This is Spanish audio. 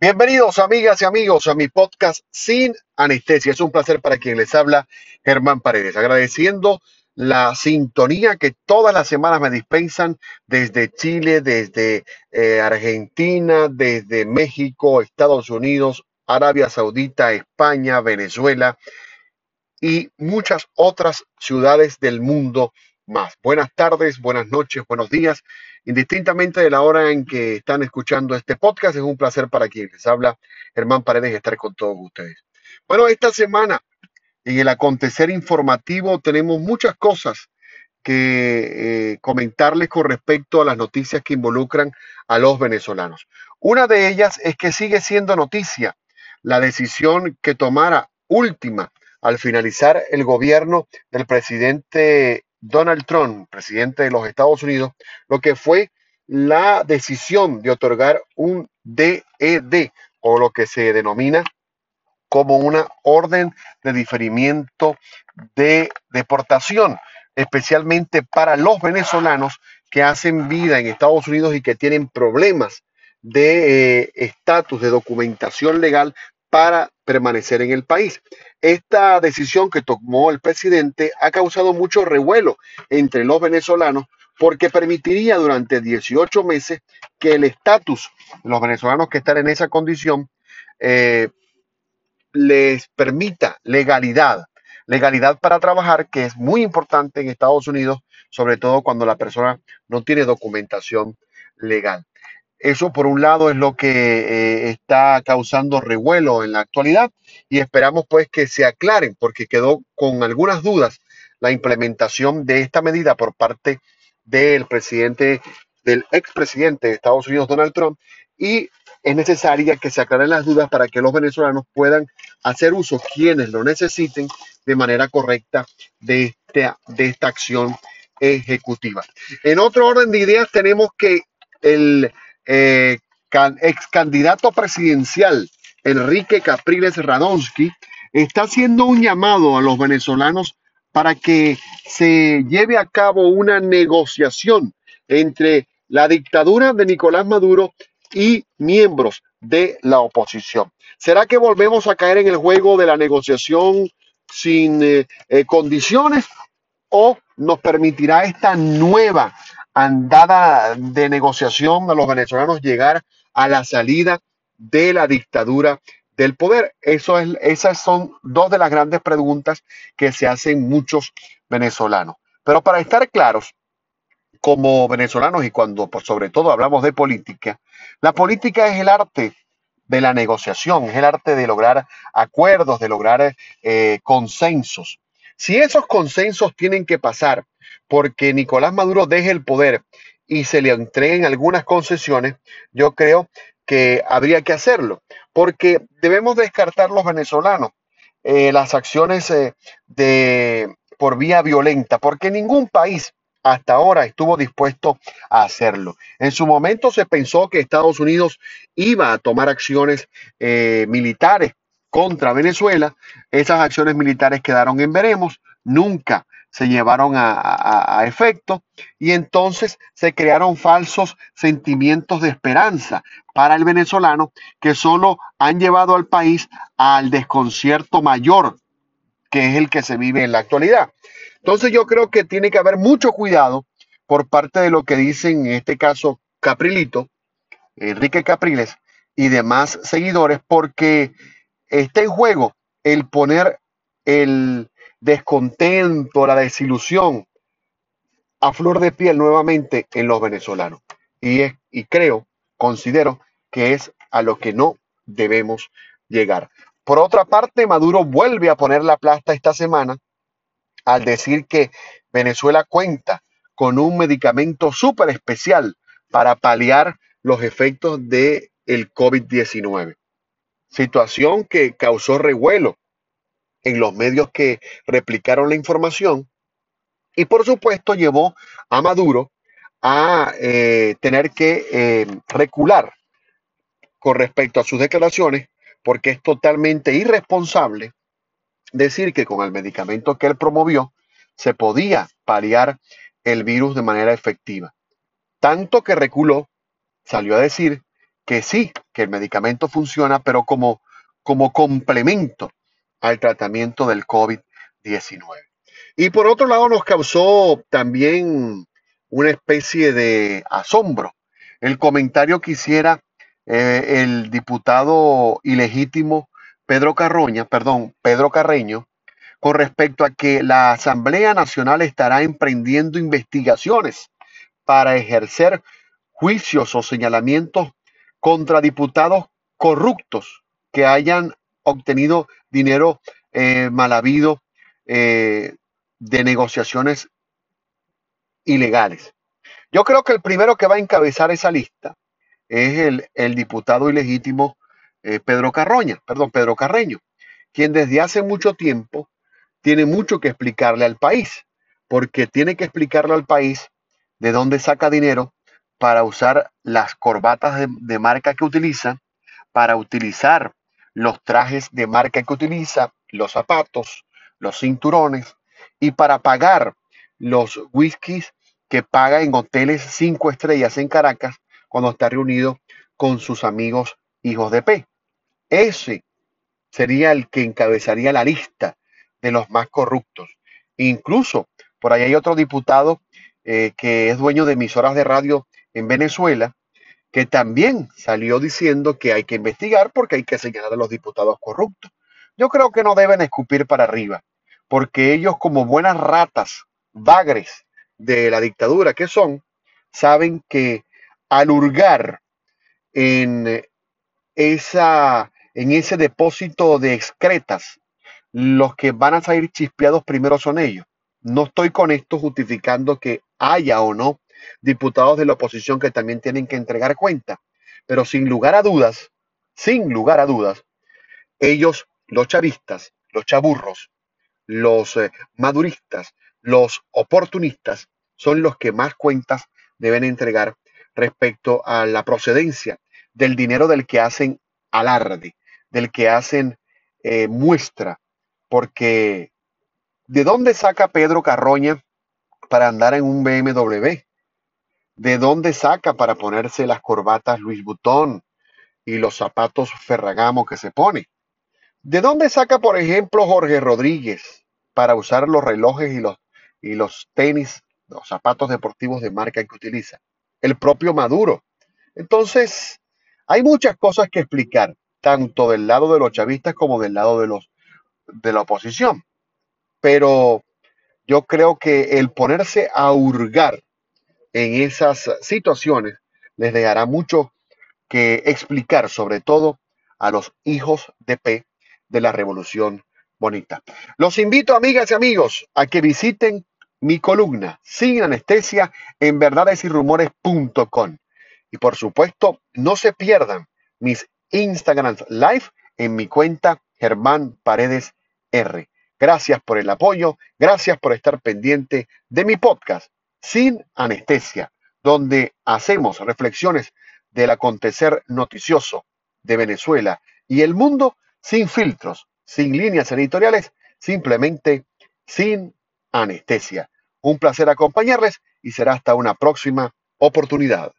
Bienvenidos amigas y amigos a mi podcast Sin Anestesia. Es un placer para quien les habla Germán Paredes, agradeciendo la sintonía que todas las semanas me dispensan desde Chile, desde eh, Argentina, desde México, Estados Unidos, Arabia Saudita, España, Venezuela y muchas otras ciudades del mundo más. Buenas tardes, buenas noches, buenos días, indistintamente de la hora en que están escuchando este podcast. Es un placer para quien les habla Germán Paredes estar con todos ustedes. Bueno, esta semana en el acontecer informativo tenemos muchas cosas que eh, comentarles con respecto a las noticias que involucran a los venezolanos. Una de ellas es que sigue siendo noticia la decisión que tomara última al finalizar el gobierno del presidente Donald Trump, presidente de los Estados Unidos, lo que fue la decisión de otorgar un DED o lo que se denomina como una orden de diferimiento de deportación, especialmente para los venezolanos que hacen vida en Estados Unidos y que tienen problemas de eh, estatus, de documentación legal para permanecer en el país. Esta decisión que tomó el presidente ha causado mucho revuelo entre los venezolanos porque permitiría durante 18 meses que el estatus de los venezolanos que están en esa condición eh, les permita legalidad, legalidad para trabajar, que es muy importante en Estados Unidos, sobre todo cuando la persona no tiene documentación legal. Eso por un lado es lo que eh, está causando revuelo en la actualidad y esperamos pues que se aclaren porque quedó con algunas dudas la implementación de esta medida por parte del presidente, del expresidente de Estados Unidos, Donald Trump, y es necesaria que se aclaren las dudas para que los venezolanos puedan hacer uso, quienes lo necesiten, de manera correcta de esta, de esta acción ejecutiva. En otro orden de ideas tenemos que el eh, ex candidato presidencial Enrique Capriles Radonsky está haciendo un llamado a los venezolanos para que se lleve a cabo una negociación entre la dictadura de Nicolás Maduro y miembros de la oposición. ¿Será que volvemos a caer en el juego de la negociación sin eh, eh, condiciones o nos permitirá esta nueva andada de negociación a los venezolanos llegar a la salida de la dictadura del poder? Eso es, esas son dos de las grandes preguntas que se hacen muchos venezolanos. Pero para estar claros, como venezolanos y cuando por sobre todo hablamos de política, la política es el arte de la negociación, es el arte de lograr acuerdos, de lograr eh, consensos. Si esos consensos tienen que pasar porque Nicolás Maduro deje el poder y se le entreguen algunas concesiones, yo creo que habría que hacerlo, porque debemos descartar los venezolanos eh, las acciones eh, de, por vía violenta, porque ningún país hasta ahora estuvo dispuesto a hacerlo. En su momento se pensó que Estados Unidos iba a tomar acciones eh, militares contra Venezuela. Esas acciones militares quedaron en veremos, nunca se llevaron a, efecto y entonces se crearon falsos sentimientos de esperanza para el venezolano que solo han llevado al país al desconcierto mayor que es el que se vive en la actualidad. Entonces yo creo que tiene que haber mucho cuidado por parte de lo que dicen en este caso Caprilito, Enrique Capriles y demás seguidores porque está en juego el poner el descontento, la desilusión a flor de piel nuevamente en los venezolanos. Y, es, y creo, considero que es a lo que no debemos llegar. Por otra parte, Maduro vuelve a poner la plasta esta semana al decir que Venezuela cuenta con un medicamento súper especial para paliar los efectos del el COVID-19. Situación que causó revuelo en los medios que replicaron la información y por supuesto llevó a Maduro a eh, tener que eh, recular con respecto a sus declaraciones porque es totalmente irresponsable decir que con el medicamento que él promovió se podía paliar el virus de manera efectiva. Tanto que reculó, salió a decir que sí, que el medicamento funciona, pero como, como complemento al tratamiento del COVID-19. Y por otro lado nos causó también una especie de asombro el comentario que hiciera eh, el diputado ilegítimo Pedro Carroña, perdón, Pedro Carreño, con respecto a que la Asamblea Nacional estará emprendiendo investigaciones para ejercer juicios o señalamientos contra diputados corruptos que hayan obtenido dinero eh, mal habido eh, de negociaciones ilegales. Yo creo que el primero que va a encabezar esa lista es el, diputado ilegítimo eh, Pedro Carroña, perdón, Pedro Carreño, quien desde hace mucho tiempo tiene mucho que explicarle al país, porque tiene que explicarle al país de dónde saca dinero para usar las corbatas de, marca que utiliza, para utilizar los trajes de marca que utiliza, los zapatos, los cinturones, y para pagar los whiskies que paga en hoteles cinco estrellas en Caracas cuando está reunido con sus amigos hijos de P. Ese sería el que encabezaría la lista de los más corruptos. Incluso por ahí hay otro diputado eh, que es dueño de emisoras de radio en Venezuela, que también salió diciendo que hay que investigar porque hay que señalar a los diputados corruptos. Yo creo que no deben escupir para arriba, porque ellos como buenas ratas, bagres de la dictadura que son, saben que al hurgar en esa en ese depósito de excretas, los que van a salir chispeados primero son ellos. No estoy con esto justificando que haya o no diputados de la oposición que también tienen que entregar cuenta, pero sin lugar a dudas, sin lugar a dudas, ellos, los chavistas, los chaburros, los eh, maduristas, los oportunistas, son los que más cuentas deben entregar respecto a la procedencia del dinero del que hacen alarde, del que hacen eh, muestra, porque ¿de dónde saca Pedro Carroña para andar en un BMW? ¿De dónde saca para ponerse las corbatas Luis Butón y los zapatos Ferragamo que se pone? ¿De dónde saca, por ejemplo, Jorge Rodríguez para usar los relojes y los, y los tenis, los zapatos deportivos de marca que utiliza? El propio Maduro. Entonces, hay muchas cosas que explicar, tanto del lado de los chavistas como del lado de los de la oposición. Pero yo creo que el ponerse a hurgar en esas situaciones les dejará mucho que explicar, sobre todo a los hijos de P de la Revolución Bonita. Los invito, amigas y amigos, a que visiten mi columna sin anestesia en verdadesyrumores.com. Y por supuesto, no se pierdan mis Instagram Live en mi cuenta Germán Paredes R. Gracias por el apoyo, gracias por estar pendiente de mi podcast sin anestesia, donde hacemos reflexiones del acontecer noticioso de Venezuela y el mundo sin filtros, sin líneas editoriales, simplemente sin anestesia. Un placer acompañarles y será hasta una próxima oportunidad.